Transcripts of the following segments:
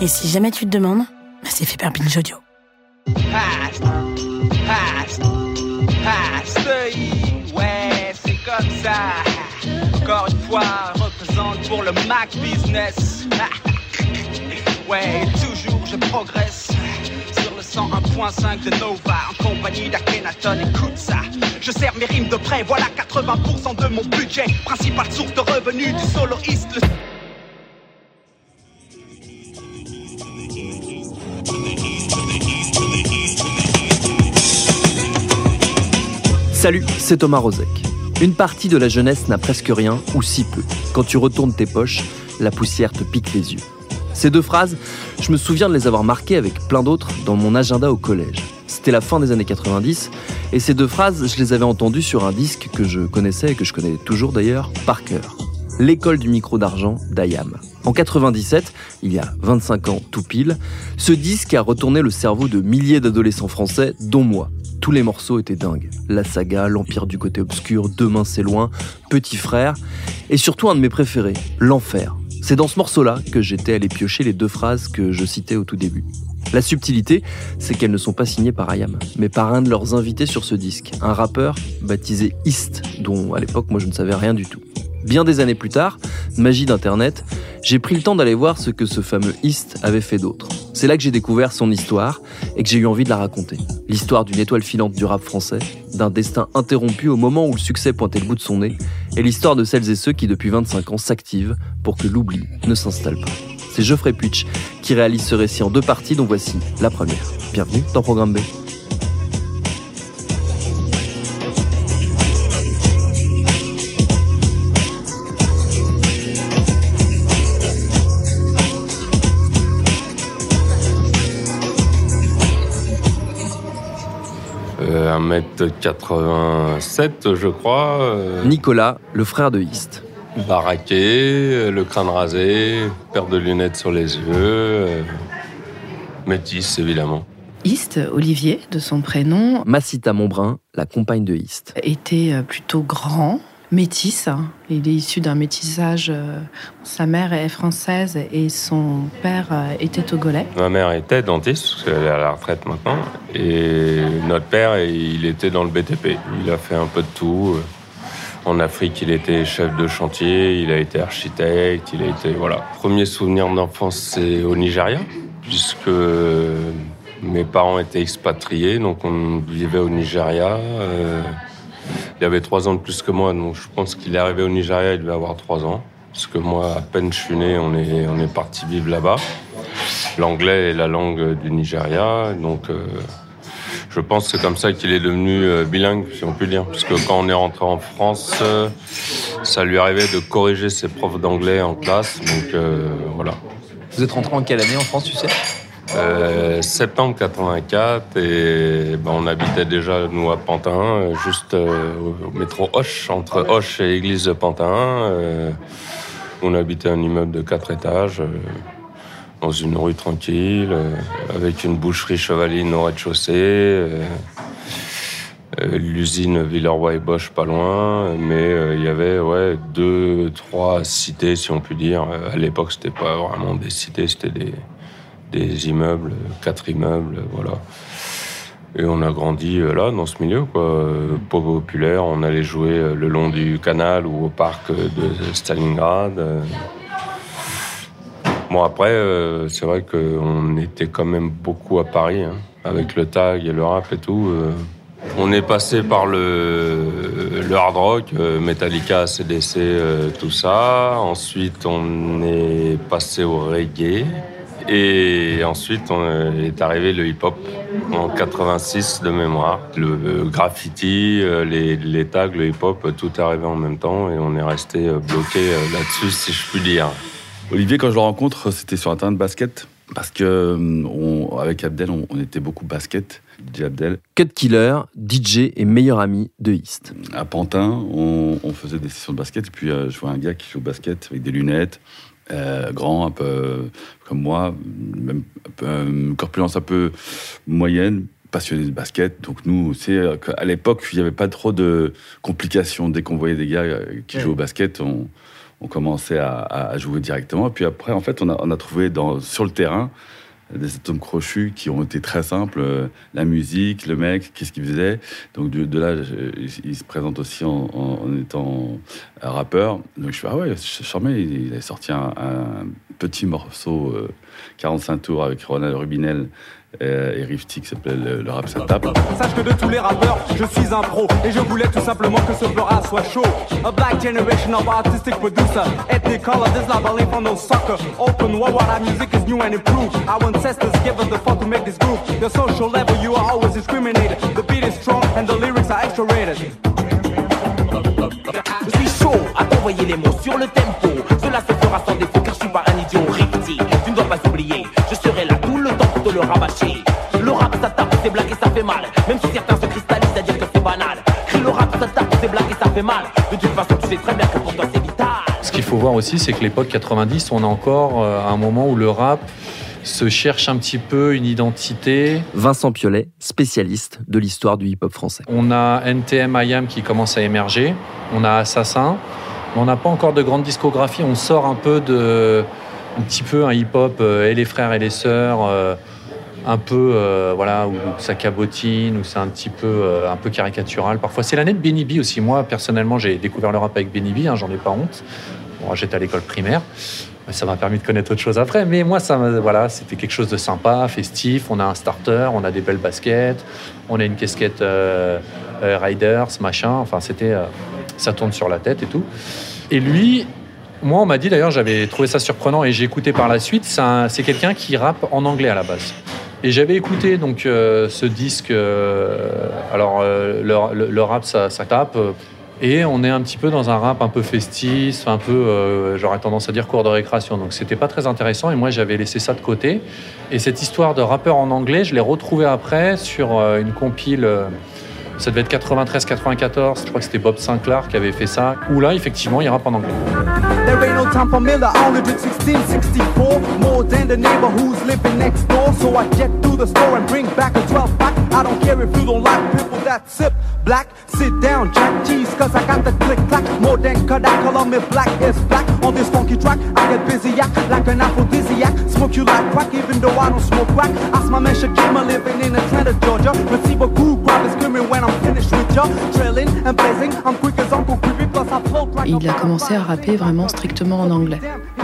Et si jamais tu te demandes, bah, c'est fait par Binge Audio. Past, past, past, ouais, c'est comme ça. Encore une fois, représente pour le Mac Business. Ouais, toujours je progresse sur le 101.5 de Nova en compagnie d'Akhenaton. Écoute ça, je sers mes rimes de près. Voilà 80% de mon budget. Principale source de revenus du soloiste. Salut, c'est Thomas Rozek. Une partie de la jeunesse n'a presque rien, ou si peu. Quand tu retournes tes poches, la poussière te pique les yeux. Ces deux phrases, je me souviens de les avoir marquées avec plein d'autres dans mon agenda au collège. C'était la fin des années 90, et ces deux phrases, je les avais entendues sur un disque que je connaissais et que je connais toujours d'ailleurs par cœur. L'école du micro d'argent d'Ayam. En 97, il y a 25 ans tout pile, ce disque a retourné le cerveau de milliers d'adolescents français, dont moi. Tous les morceaux étaient dingues. La saga, l'Empire du côté obscur, Demain c'est loin, Petit frère, et surtout un de mes préférés, L'Enfer. C'est dans ce morceau-là que j'étais allé piocher les deux phrases que je citais au tout début. La subtilité, c'est qu'elles ne sont pas signées par Ayam, mais par un de leurs invités sur ce disque, un rappeur baptisé East, dont à l'époque moi je ne savais rien du tout. Bien des années plus tard, magie d'Internet, j'ai pris le temps d'aller voir ce que ce fameux East avait fait d'autre. C'est là que j'ai découvert son histoire et que j'ai eu envie de la raconter. L'histoire d'une étoile filante du rap français, d'un destin interrompu au moment où le succès pointait le bout de son nez, et l'histoire de celles et ceux qui depuis 25 ans s'activent pour que l'oubli ne s'installe pas. C'est Geoffrey Puitch qui réalise ce récit en deux parties dont voici la première. Bienvenue dans Programme B. 1m87, je crois. euh, Nicolas, le frère de East. baraqué, euh, le crâne rasé, paire de lunettes sur les yeux. euh, métis, évidemment. East, Olivier, de son prénom, Massita Montbrun, la compagne de East. était plutôt grand, métis. hein. Il est issu d'un métissage. euh, Sa mère est française et son père euh, était togolais. Ma mère était dentiste, parce qu'elle est à la retraite maintenant. Et notre père, il était dans le BTP. Il a fait un peu de tout. En Afrique, il était chef de chantier, il a été architecte, il a été. Voilà. Premier souvenir d'enfance, c'est au Nigeria, puisque mes parents étaient expatriés, donc on vivait au Nigeria. Euh, il avait trois ans de plus que moi, donc je pense qu'il est arrivé au Nigeria, il devait avoir trois ans. Parce que moi, à peine je suis né, on est, on est parti vivre là-bas. L'anglais est la langue du Nigeria, donc euh, je pense que c'est comme ça qu'il est devenu euh, bilingue, si on peut dire. Parce que quand on est rentré en France, euh, ça lui arrivait de corriger ses profs d'anglais en classe, donc voilà. Vous êtes rentré en quelle année en France, tu sais? Euh, septembre 84 et ben, on habitait déjà nous à Pantin, euh, juste euh, au métro Hoche, entre Hoche et l'église de Pantin. Euh, on habitait un immeuble de quatre étages, dans une rue tranquille, avec une boucherie chevaline au rez-de-chaussée. L'usine Villeroy et Bosch pas loin, mais il y avait ouais, deux, trois cités, si on peut dire. À l'époque, c'était pas vraiment des cités, c'était des, des immeubles, quatre immeubles, voilà. Et on a grandi euh, là, dans ce milieu, quoi. Euh, populaire, on allait jouer euh, le long du canal ou au parc de Stalingrad. Bon, après, c'est vrai qu'on était quand même beaucoup à Paris, hein, avec le tag et le rap et tout. On est passé par le, le hard rock, Metallica, CDC, tout ça. Ensuite, on est passé au reggae. Et ensuite, on est arrivé le hip-hop en 86 de mémoire. Le graffiti, les, les tags, le hip-hop, tout est arrivé en même temps et on est resté bloqué là-dessus, si je puis dire. Olivier, quand je le rencontre, c'était sur un terrain de basket. Parce que on, avec Abdel, on, était beaucoup basket. DJ Abdel. Cut Killer, DJ et meilleur ami de East. À Pantin, on, faisait des sessions de basket. Et puis, je vois un gars qui joue au basket avec des lunettes, euh, grand, un peu comme moi, même une corpulence un peu moyenne, passionné de basket. Donc nous, c'est à l'époque, il n'y avait pas trop de complications. Dès qu'on voyait des gars qui jouaient au basket, on, on commençait à, jouer directement. Et puis après, en fait, on a, on a trouvé dans, sur le terrain des atomes crochus qui ont été très simples. Euh, la musique, le mec, qu'est-ce qu'il faisait. Donc de, là, il, se présente aussi en, étant rappeur. Donc je fais, ah ouais, charmé, il, il a sorti un, petit morceau, 45 euh, tours avec Ronald Rubinel euh, et Rifty qui s'appelle le, rap ça tape. Sache que de tous les rappeurs, je suis un pro et je voulais tout simplement que ce flora soit chaud. A black generation of artistic producer, ethnic color, this love I from no sucker. Open world, what our music is new and improved. Our ancestors give us the fuck to make this group. The social level, you are always discriminated. The beat is strong and the lyrics are extra rated. Je suis chaud à t'envoyer les mots sur le tempo. Cela se fera sans défaut car je suis pas un pas oublier. Je serai là tout le temps pour te le rabâcher. Le rap ça tape, c'est blague et ça fait mal. Même si certains se cristallisent à dire que c'est banal. Crie le rap ça tape, c'est blague et ça fait mal. De toute façon, tu sais très bien que pour toi c'est vital. Ce qu'il faut voir aussi, c'est que l'époque 90, on a encore euh, un moment où le rap se cherche un petit peu une identité. Vincent Piolet, spécialiste de l'histoire du hip-hop français. On a NTM IAM qui commence à émerger, on a Assassin, mais on n'a pas encore de grande discographie. On sort un peu de, un petit peu un hip-hop euh, et les frères et les sœurs. Euh, un peu euh, voilà où ça cabotine où c'est un petit peu un peu caricatural parfois c'est l'année de Benny B aussi moi personnellement j'ai découvert le rap avec Benny B hein, j'en ai pas honte bon, j'étais à l'école primaire ça m'a permis de connaître autre chose après. Mais moi, ça, voilà, c'était quelque chose de sympa, festif. On a un starter, on a des belles baskets, on a une casquette Riders, machin. Enfin, c'était, ça tourne sur la tête et tout. Et lui, moi, on m'a dit d'ailleurs, j'avais trouvé ça surprenant et j'ai écouté par la suite. C'est quelqu'un qui rappe en anglais à la base. Et j'avais écouté donc ce disque. alors, le, rap, ça, tape et on est un petit peu dans un rap un peu festif, un peu, euh, j'aurais tendance à dire cours de récréation. Donc c'était pas très intéressant et moi j'avais laissé ça de côté. Et cette histoire de rappeur en anglais, je l'ai retrouvée après sur euh, une compile. Euh, ça devait être 93-94, je crois que c'était Bob Sinclair qui avait fait ça, où là, effectivement, il rappe en anglais. There ain't no time for Miller, only drink 1664 More than the neighbor who's living next door. So I to the store and bring back a 12 pack. I don't care if you don't like people that sip black. Sit down, cause I got the click clack. More than black is black. On this track, I get busy Like an aphrodisiac, smoke you like crack Even though I don't smoke crack. Ask my man Shakima living in Atlanta, Georgia il a commencé à rapper vraiment strictement en anglais.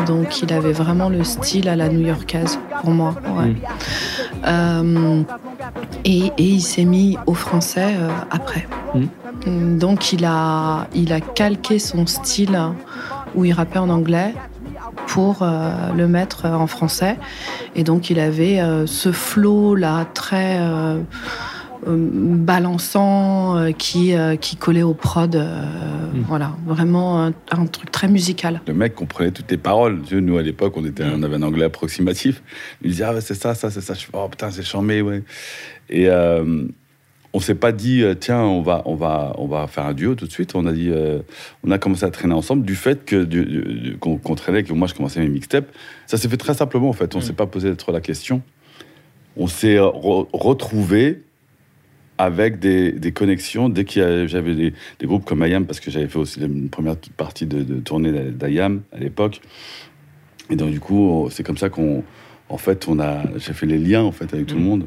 Donc il avait vraiment le style à la new-yorkaise pour moi. Mm. Euh, et, il s'est mis au français euh, après. Mm. Donc il a, il a calqué son style où il rappait en anglais pour euh, le mettre en français. Et donc il avait ce flow là très euh, balançant euh, qui, euh, qui collait au prod. Hmm. Voilà, vraiment un, truc très musical. Le mec comprenait toutes les paroles. Nous, à l'époque, on, était, on avait un anglais approximatif. Il disait, ah, c'est ça, ça, c'est ça. Je oh putain, c'est charmé, ouais. Et on s'est pas dit tiens on va on va on va faire un duo tout de suite on a dit on a commencé à traîner ensemble du fait que qu'on traînait que moi je commençais mes mixtapes ça s'est fait très simplement en fait on hmm. s'est pas posé trop la question on s'est retrouvés avec des, connexions. Dès qu'il j'avais des, groupes comme IAM, parce que j'avais fait aussi une première partie de, tournée d'IAM à l'époque. Et donc, du coup, c'est comme ça qu'on. En fait, on a, j'ai fait les liens en fait, avec tout le mm. monde.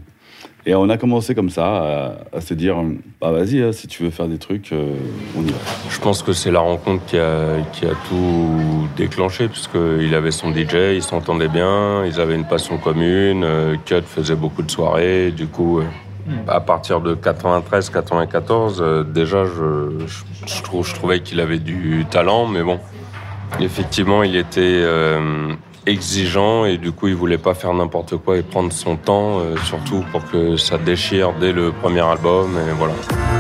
Et on a commencé comme ça à, se dire bah vas-y, hein, si tu veux faire des trucs, euh, on y va. Je pense que c'est la rencontre qui a, qui a tout déclenché, puisqu'il avait son DJ, ils s'entendaient bien, ils avaient une passion commune, euh, Cut faisait beaucoup de soirées, du coup. Euh, à partir de 93-94, euh, déjà, je, trouvais qu'il avait du talent, mais bon, effectivement, il était, euh, exigeant et du coup il voulait pas faire n'importe quoi et prendre son temps, euh, surtout pour que ça déchire dès le premier album et voilà.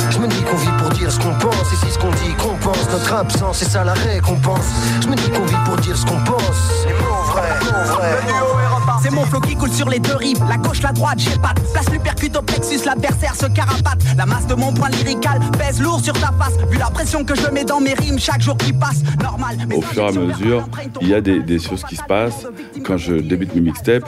Je me dis qu'on vit pour dire ce qu'on pense, et si ce qu'on dit qu'on pense, notre absence, c'est ça la récompense. Je me dis qu'on vit pour dire ce qu'on pense, les mots vrais, mots vrais. C'est mon flow qui coule sur les deux rives, la gauche, la droite, j'ai pas Place lui percute au plexus, l'adversaire se carapate. La masse de mon point lyrical pèse lourd sur ta face. Vu la pression que je mets dans mes rimes chaque jour qui passe, normal. Au fur et à mesure, il y a des, des choses qui se passent. Quand je débute mes mixtapes,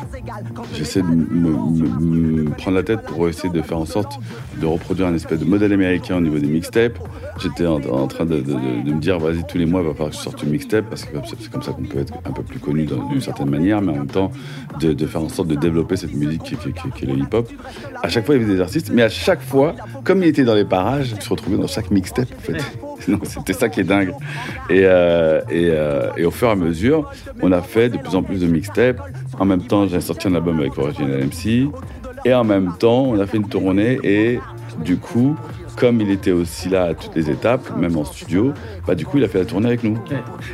j'essaie de me, me- me prendre la tête pour essayer de faire en sorte de reproduire un espèce de modèle américain au niveau des mixtapes. J'étais en, train de, me dire, vas-y, tous les mois, il va falloir que je sorte une mixtape, parce que c'est comme ça qu'on peut être un peu plus connu d'une certaine manière, mais en même temps, de, faire en sorte de développer cette musique qui, qui- est le hip-hop. À chaque fois, il y avait des artistes, mais à chaque fois, comme il était dans les parages, il se retrouvait dans chaque mixtape, en fait. C'était ça qui est dingue. Et, euh, euh, et au fur et à mesure, on a fait de plus en plus de mixtapes. En même temps, j'ai sorti un album avec Original MC. Et en même temps, on a fait une tournée. Et du coup, comme il était aussi là à toutes les étapes, même en studio, bah, du coup, il a fait la tournée avec nous.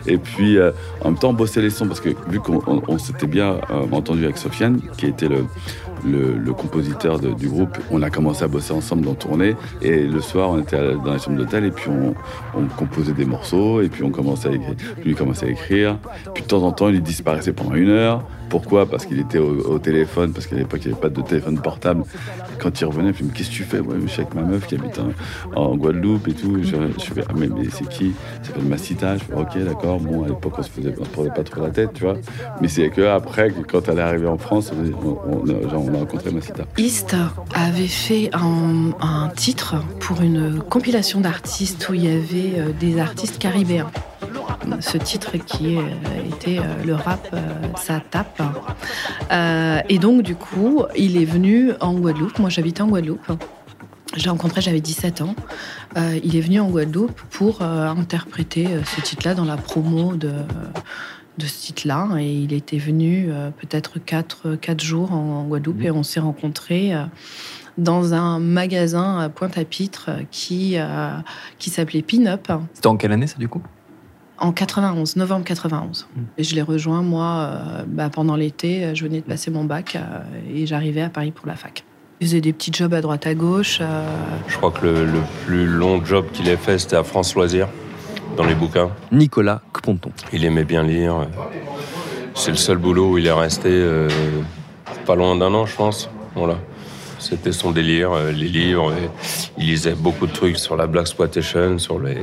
Et puis, euh, en même temps, bosser les sons, parce que vu qu'on on- on s'était bien euh, entendu avec Sofiane, qui était le, le, le compositeur de- du groupe, on a commencé à bosser ensemble en tournée. Et le soir, on était dans la chambre d'hôtel et puis on, on composait des morceaux. Et puis on commençait à écrire. Lui commençait à écrire. Puis de temps en temps, il disparaissait pendant une heure. Pourquoi? Parce qu'il était au, au téléphone, parce qu'à l'époque, il n'y avait pas de téléphone portable. Quand il revenait, il me dit, qu'est-ce que tu fais? Ouais, je suis avec ma meuf qui habite en, en Guadeloupe et tout. Je, je fais, ah, mais, mais c'est qui? Ça s'appelle fais, ok, d'accord. Bon, à l'époque, on se faisait, on se prenait pas trop la tête, tu vois. Mais c'est que après, quand elle est arrivée en France, on, a- rencontré Massita. East avait fait un, un titre pour une compilation d'artistes où il y avait euh, des artistes caribéens. Ce titre qui euh, était euh, le rap, ça tape. Et donc, du coup, il est venu en Guadeloupe. Moi, j'habitais en Guadeloupe. Je l'ai rencontré, j'avais 17 ans. Euh, il est venu en Guadeloupe pour euh, interpréter euh, ce titre-là dans la promo de, de ce titre-là. Et il était venu euh, peut-être 4, quatre jours en, Guadeloupe et on s'est rencontrés dans un magasin à Pointe-à-Pitre qui, qui s'appelait Pin-Up C'était en quelle année ça du coup? En 91, novembre 91. Et je l'ai rejoint, moi, bah, pendant l'été. Je venais de passer mon bac et j'arrivais à Paris pour la fac. Je faisais des petits jobs à droite à gauche. euh, Je crois que le, le plus long job qu'il ait fait, c'était à France Loisirs, dans les bouquins. Nicolas Kponton. Il aimait bien lire. C'est le seul boulot où il est resté euh, pas loin d'un an, je pense. Voilà. C'était son délire, euh, les livres. et il lisait beaucoup de trucs sur la black exploitation, sur les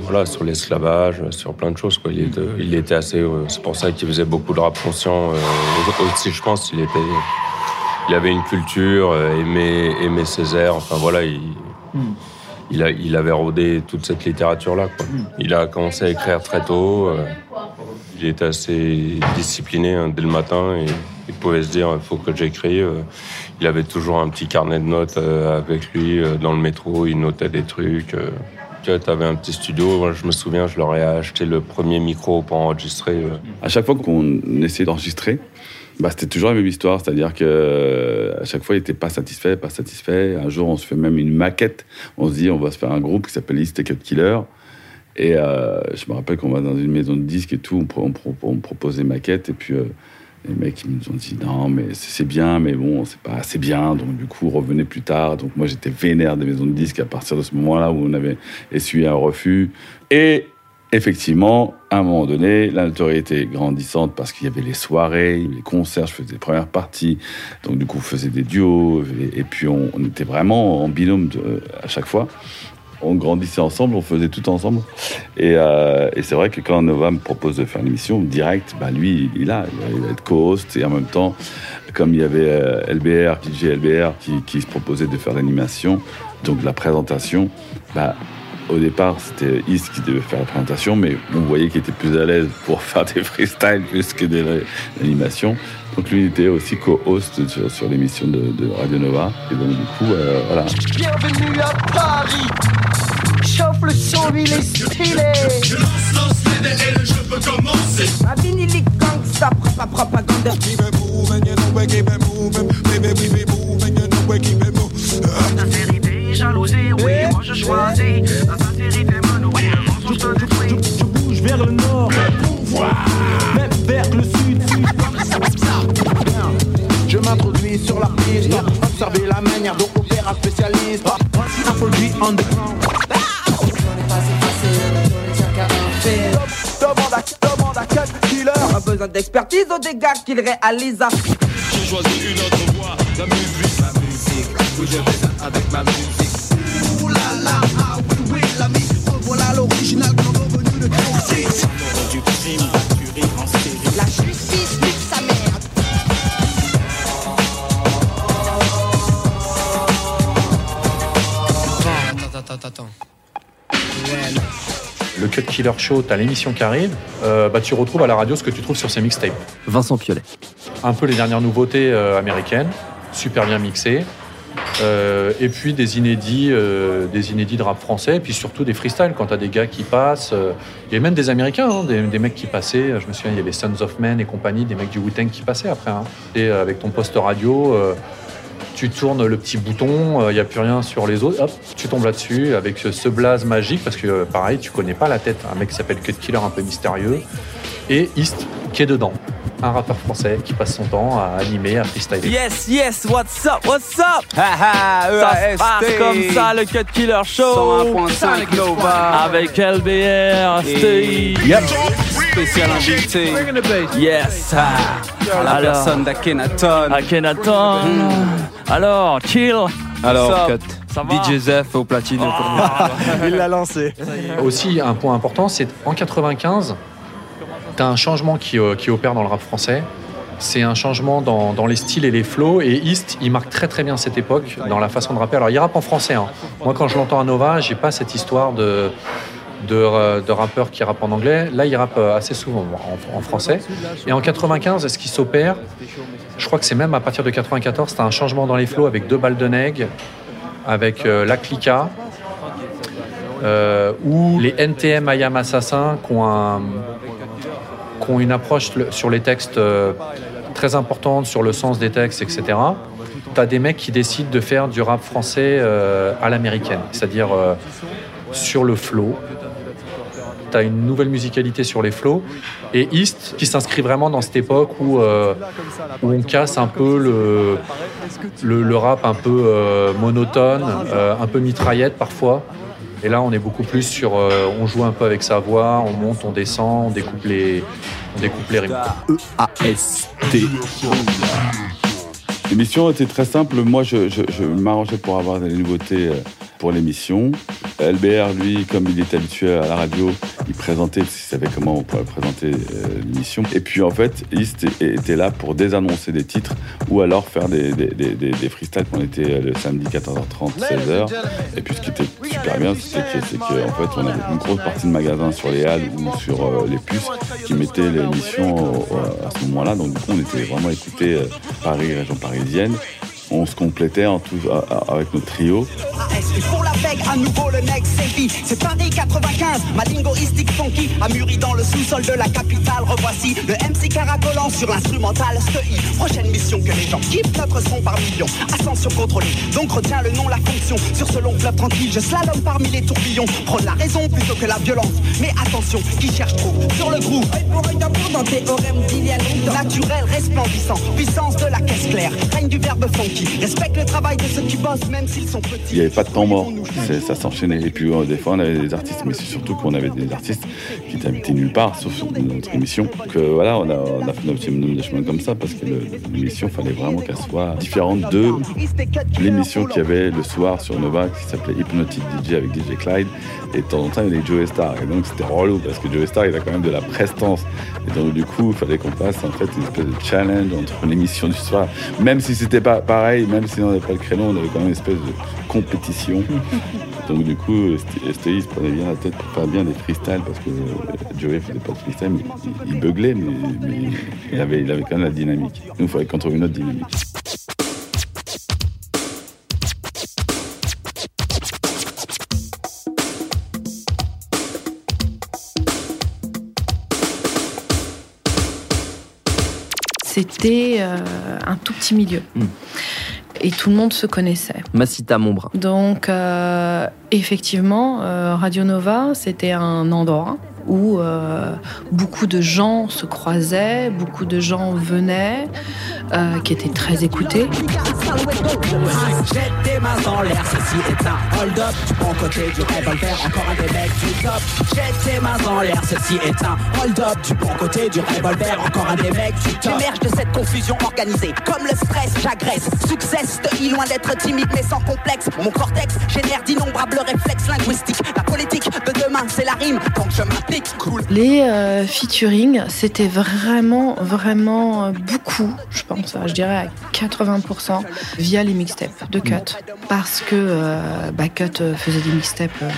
voilà, sur l'esclavage, sur plein de choses. Quoi. Il, était, il était assez. euh, c'est pour ça qu'il faisait beaucoup de rap conscient. euh, aussi, je pense, il était. Il avait une culture, euh, aimait, aimait Césaire. Enfin voilà, il, il, avait rodé toute cette littérature-là. Il a commencé à écrire très tôt. euh, il était assez discipliné hein, dès le matin et il pouvait se dire il faut que j'écrive. Il avait toujours un petit carnet de notes euh, avec lui euh, dans le métro. Il notait des trucs. euh. Tu avais un petit studio. Je me souviens, je leur ai acheté le premier micro pour enregistrer. euh. À chaque fois qu'on essayait d'enregistrer, bah, c'était toujours la même histoire, c'est-à-dire que euh, à chaque fois, il n'était pas satisfait, pas satisfait. Un jour, on se fait même une maquette. On se dit, on va se faire un groupe qui s'appelle East Cut Killer. Et euh, je me rappelle qu'on va dans une maison de disques et tout, on, on pro- on propose des maquettes, et puis euh, les mecs ils nous ont dit non, mais c'est bien, mais bon, c'est pas assez bien, donc du coup, revenez plus tard. Donc moi, j'étais vénère des maisons de disques à partir de ce moment-là où on avait essuyé un refus. Et effectivement, à un moment donné, la notoriété grandissante parce qu'il y avait les soirées, les concerts, je faisais les premières parties, donc du coup, on faisait des duos, et, puis on, était vraiment en binôme à chaque fois. On grandissait ensemble, on faisait tout ensemble. Et, euh, et c'est vrai que quand Nova me propose de faire l'émission direct, bah lui, il là, il va être co-host et en même temps, comme il y avait euh, LBR, DJ LBR, qui, qui se proposait de faire l'animation, donc la présentation, bah, au départ, c'était Is qui devait faire la présentation, mais on voyait qu'il était plus à l'aise pour faire des freestyles plus que de l'animation. Donc lui, il était aussi co-host sur, sur l'émission de, de Radio Nova. Et donc, du coup, euh, voilà. Bienvenue à Paris. Chauffe le son, il est stylé. Je lance, lance les et le jeu peut commencer. Ma vinyle gangsta, propre propagande. Keep it moving, you know we keep it moving. Baby, we be moving, you know we keep it moving jalousie. Oui, moi je choisis la sincérité me nourrit, le mensonge te détruit. Je, je, bouge vers le nord, le même vers le sud. Je m'introduis sur la piste, observer la manière dont opère un spécialiste. Ah, Infologie underground. Demande à, demande à quel killer Pas besoin d'expertise aux dégâts qu'il réalise J'ai choisi une autre voie, la musique La musique, vous avec ma musique Killer Show, t'as l'émission qui arrive, euh, bah, tu retrouves à la radio ce que tu trouves sur ces mixtapes. Vincent Piolet. Un peu les dernières nouveautés euh, américaines, super bien mixées. Euh, et puis des inédits, des inédits de rap français, et puis surtout des freestyles quand t'as des gars qui passent. a même des Américains, hein, des, des mecs qui passaient. Je me souviens, il y avait Sons of Men et compagnie, des mecs du Wu-Tang qui passaient après. hein. Et avec ton poste radio, tu tournes le petit bouton, il n'y a plus rien sur les autres, hop, tu tombes là-dessus avec ce, ce blaze magique, parce que euh, pareil, tu connais pas la tête. Un mec qui s'appelle Cut Killer, un peu mystérieux. Et East qui est dedans. Un rappeur français qui passe son temps à animer, à freestyler. Yes, yes, what's up, what's up? Ha ha, Ça se passe comme ça, le Cut Killer Show 101.5 Nova. avec LBR, Steve. Yep. Spécial invité. Yes. ah. À la Alors. personne d'Akhenaton. Akhenaton. Alors, Kill. Alors, Cut. DJ Zef au platine. Il l'a lancé. Aussi, un point important, c'est en 95, tu as un changement qui, euh, qui opère dans le rap français. C'est un changement dans, les styles et les flows. Et East, il marque très très bien cette époque dans la façon de rapper. Alors, il rappe en français. hein. Moi, quand je l'entends à Nova, j'ai pas cette histoire de, de, euh, de rappeur qui rappe en anglais. Là, il rappe euh, assez souvent en, français. Et en 95, ce qui s'opère, je crois que c'est même à partir de 94, tu as un changement dans les flows avec deux balles de nègre, avec la clica, ou les NTM IAM Assassin qui ont, un- qui ont une approche sur les textes euh, très importante, sur le sens des textes, etc. Tu as des mecs qui décident de faire du rap français euh, à l'américaine, c'est-à-dire euh, sur le flow. Tu une nouvelle musicalité sur les flows. Et East qui s'inscrit vraiment dans cette époque où, où on casse un peu le, le, rap un peu monotone, un peu mitraillette parfois. Et là, on est beaucoup plus sur. euh, on joue un peu avec sa voix, on monte, on descend, on découpe les, on découpe les. E-A-S-T. L'émission était très simple. Moi, je, je- m'arrangeais pour avoir des nouveautés euh, pour l'émission. LBR, lui, comme il était habitué à la radio, il présentait, parce qu'il savait comment on pourrait présenter euh, l'émission. Et puis, en fait, East était là pour désannoncer des titres ou alors faire des, des, des, des- des freestyles. On était euh, le samedi 14h30, 16h. Et puis, ce qui était super bien, c'était que, c'est qu'en fait, on avait une grosse partie de magasins sur les halles ou sur euh, les puces qui mettaient l'émission euh, à ce moment-là. Donc, du coup, on était vraiment écoutés euh, Paris, région parisienne. On se complétait en tout, à- à- avec notre trio. AS, pour la peg, à nouveau le next selfie. C'est Paris 95, ma lingoistique funky a mûri dans le sous-sol de la capitale. Revoici le MC caracolant sur l'instrumental STI. Prochaine mission que les gens kiffent notre son par millions. Ascension contrôlée, donc retiens le nom, la fonction. Sur ce long fleuve tranquille, je slalom parmi les tourbillons. Prône la raison plutôt que la violence. Mais attention, qui cherche trop sur le groove. Dans théorème d'il y a. Naturel, resplendissant, puissance de la caisse claire. Règne du verbe funky. Respecte le travail de ceux qui bossent, même s'ils sont petits. Il n'y avait pas de temps mort, ça s'enchaînait. Et puis euh, des fois, on avait des artistes, mais c'est surtout qu'on avait des artistes qui étaient invités nulle part, sauf sur notre émission. Que voilà, on a, on a fait notre de chemin comme ça, parce que l'émission, fallait vraiment qu'elle soit différente de l'émission qu'il y avait le soir sur Nova, qui s'appelait Hypnotic DJ avec DJ Clyde. Et de temps en temps, il y avait Joe Star. Et donc, c'était relou, parce que Joe Star, il a quand même de la prestance. Et donc, du coup, il fallait qu'on fasse en fait une espèce de challenge entre l'émission du soir. Même si c'était pas pareil, même si on n'avait pas le créneau, on avait quand même une espèce de compétition. Donc du coup, STI se prenait bien la tête pour faire bien des freestyles parce que euh, Joey faisait pas de freestyle, mais il, il beuglait, mais, mais il, avait, il avait quand même la dynamique. Nous, il fallait qu'on trouve une autre dynamique. C'était euh, un tout petit milieu. Et tout le monde se connaissait. Massita Montbrun. Donc, euh, effectivement, euh, Radio Nova, c'était un endroit où euh, beaucoup de gens se croisaient, beaucoup de gens venaient, euh, qui étaient très écoutés. Jette tes mains en l'air, ceci est un hold-up. Du bon côté du revolver, encore un des mecs du top. Jette tes mains en l'air, ceci est un hold-up. Du bon côté du revolver, encore un des mecs du top. J'émerge de cette confusion organisée. Comme le stress, j'agresse. Succès, de loin d'être timide mais sans complexe. Mon cortex génère d'innombrables réflexes linguistiques. La politique de demain, c'est la rime. Donc je Les euh, featuring, c'était vraiment, vraiment euh, beaucoup, je pense, je dirais à 80% via les mixtapes de Cut. Parce que euh, bah, Cut euh, faisait des mixtapes euh,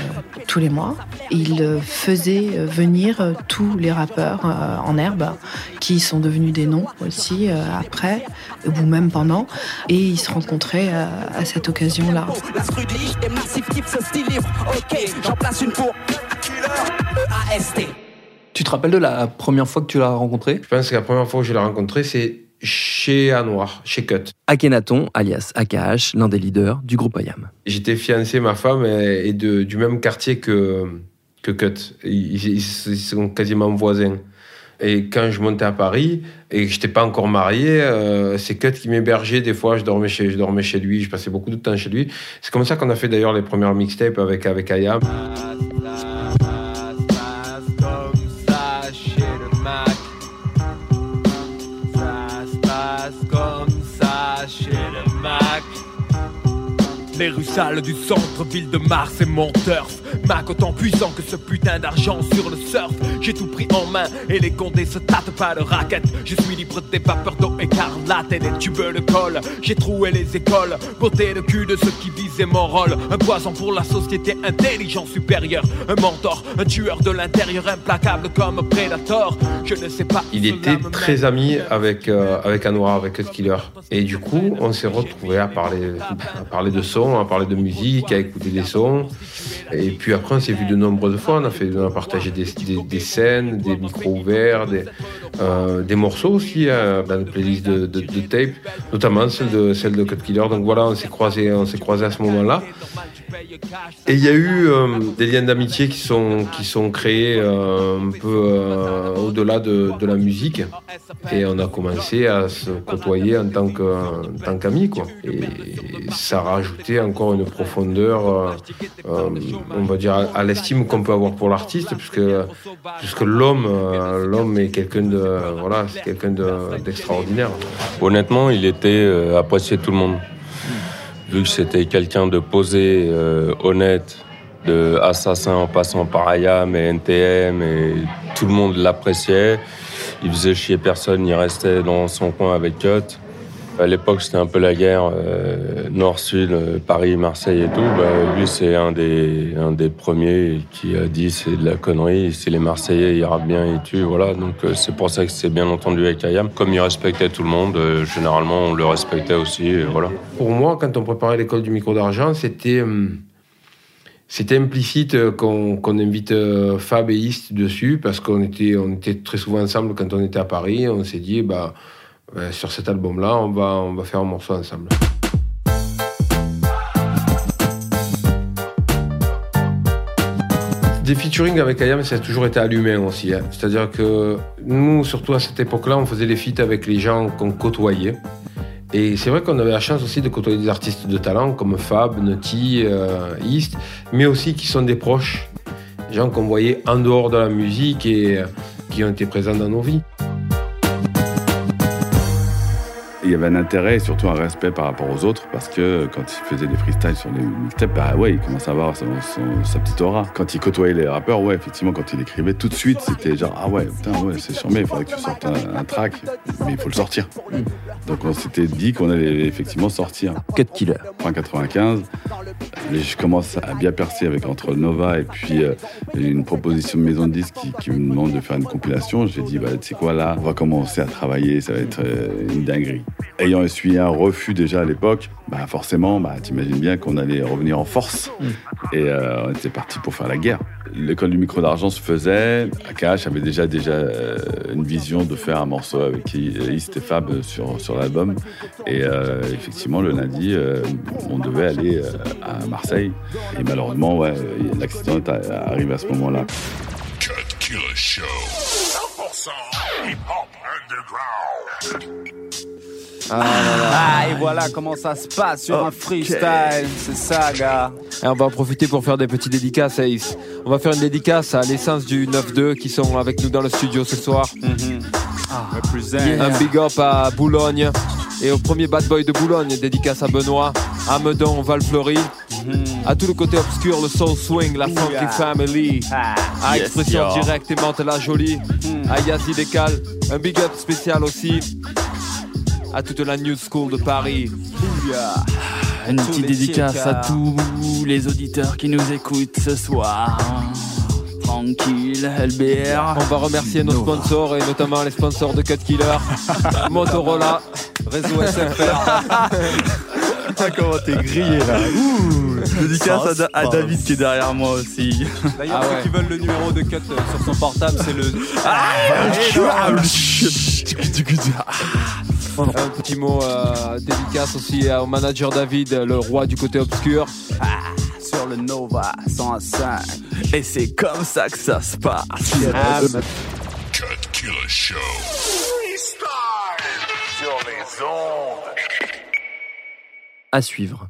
tous les mois. Il euh, faisait euh, venir euh, tous les rappeurs euh, en herbe qui sont devenus des noms aussi euh, après, ou même pendant. Et ils se rencontraient euh, à cette occasion-là. Et. E-A-S-T. Tu te rappelles de la première fois que tu l'as rencontré? Je pense que la première fois que je l'ai rencontré, c'est chez Anoir, chez Cut. Akhenaton, alias AKH, l'un des leaders du groupe IAM. J'étais fiancé, ma femme de, du même quartier que, que Cut. Ils, sont quasiment voisins. Et quand je montais à Paris et que je n'étais pas encore marié, euh, c'est Cut qui m'hébergeait. Des fois, je dormais, chez, je dormais chez lui, je passais beaucoup de temps chez lui. C'est comme ça qu'on a fait d'ailleurs les premières mixtapes avec, avec Les rues sales du centre-ville de Mars et mon turf. Mac autant puissant que ce putain d'argent sur le surf. J'ai tout pris en main et les condés se tâtent pas de raquettes. Je suis libre des vapeurs d'eau écarlate et des tubes de colle. J'ai troué les écoles, beauté le cul de ceux qui visaient mon rôle. Un poison pour la société, intelligent supérieur. Un mentor, un tueur de l'intérieur, implacable comme Predator. Je ne sais pas. Il était très ami avec, euh, avec Anwar, avec Cut Killer. Et du coup, on s'est retrouvés à parler, à parler de sons, à parler de musique, à écouter des sons. Et puis après, on s'est vu de nombreuses fois. On a, fait, on a partagé des, des, des scènes, des micros ouverts, des, euh, des morceaux aussi euh, dans la playlist de, de, de tape, notamment celle de, celle de Cut Killer. Donc voilà, on s'est croisés, on s'est croisés à ce Et il y a eu euh, des liens d'amitié qui sont, qui sont créés euh, un peu euh, au-delà de, la musique. Et on a commencé à se côtoyer en tant que- tant qu'amis. quoi. Et ça a rajouté encore une profondeur, on va dire, à, l'estime qu'on peut avoir pour l'artiste, puisque, puisque l'homme l'homme est quelqu'un de, voilà, c'est quelqu'un de- d'extraordinaire. Honnêtement, il était apprécié de tout le monde. Vu que c'était quelqu'un de posé, euh, honnête, de assassin en passant par IAM et NTM, et tout le monde l'appréciait. Il faisait chier personne, il restait dans son coin avec Cut. À l'époque, c'était un peu la guerre euh, nord-sud, euh, Paris, Marseille et tout. Bah, lui, c'est un des, un des premiers qui a dit c'est de la connerie. Si les Marseillais, rappent bien, ils tuent. Voilà. Donc, euh, c'est pour ça que c'est bien entendu avec Ayam. Comme il respectait tout le monde, généralement, on le respectait aussi. voilà. Pour moi, quand on préparait l'école du micro d'argent, c'était c'était implicite qu'on invite Fab et East dessus parce qu'on était, on était très souvent ensemble quand on était à Paris. On s'est dit, bah, euh, sur cet album-là, on va, on va faire un morceau ensemble. Des featuring avec Ayam, ça a toujours été l'humain aussi. hein. C'est-à-dire que nous, surtout à cette époque-là, on faisait les feats avec les gens qu'on côtoyait. Et c'est vrai qu'on avait la chance aussi de côtoyer des artistes de talent comme Fab, Nutty, euh, East, mais aussi qui sont des proches, des gens qu'on voyait en dehors de la musique et euh, qui ont été présents dans nos vies. Il y avait un intérêt et surtout un respect par rapport aux autres parce que quand il faisait des freestyles sur les mixtapes, bah ouais, il commençait à avoir son- son- sa petite aura. Quand il côtoyait les rappeurs, ouais, effectivement, quand il écrivait tout de suite, c'était genre, ah ouais, putain, ouais, c'est charmé, il faudrait que tu sortes un, un track, mais il faut le sortir. Donc on s'était dit qu'on allait effectivement sortir. Cut Killer. Fin 95, et je commence à bien percer avec entre Nova et puis euh, une proposition de maison de disques qui, qui me demande de faire une compilation. J'ai dit, bah, tu sais quoi, là, on va commencer à travailler, ça va être euh, une dinguerie. Ayant essuyé un refus déjà à l'époque, bah, forcément, bah, t'imagines bien qu'on allait revenir en force. Et euh, on était parti pour faire la guerre. L'école du micro d'argent se faisait. AKH avait déjà, déjà euh, une vision de faire un morceau avec East et Fab sur, sur l'album. Et euh, effectivement, le lundi, euh, on devait aller euh, à Marseille. Et malheureusement, ouais, l'accident est arrivé à ce moment-là. Killer Show. 100% hip hop underground. Ah, et voilà comment ça se passe sur un freestyle. C'est ça, gars. Et on va en profiter pour faire des petites dédicaces, Ace. On va faire une dédicace à l'essence du 9-2 qui sont avec nous dans le studio ce soir. Un big up à Boulogne et au premier bad boy de Boulogne, dédicace à Benoît, à Meudon, Val-Fleury, à tout le côté obscur, le soul swing, la funky Yeah. family, à Yes, expression yo. directe et Mante la jolie, à Yazid Ekal, un big up spécial aussi à toute la new school de Paris. Une petite dédicace à tous les auditeurs qui nous écoutent ce soir. Tranquille, LBR. On va remercier nos sponsors et notamment les sponsors de Cut Killer, Motorola, Réseau SFR. Ah, comment t'es grillé là Ouh, Dédicace à, Da- à David qui est derrière moi aussi. D'ailleurs, Ah ceux qui veulent le numéro de cut euh, sur son portable, c'est le. Un petit mot euh, dédicace aussi au manager David, le roi du côté obscur. sur le Nova 105. Et c'est comme ça que ça se passe. Ah, Cut Killer Show. Freestyle sur les ondes. À suivre.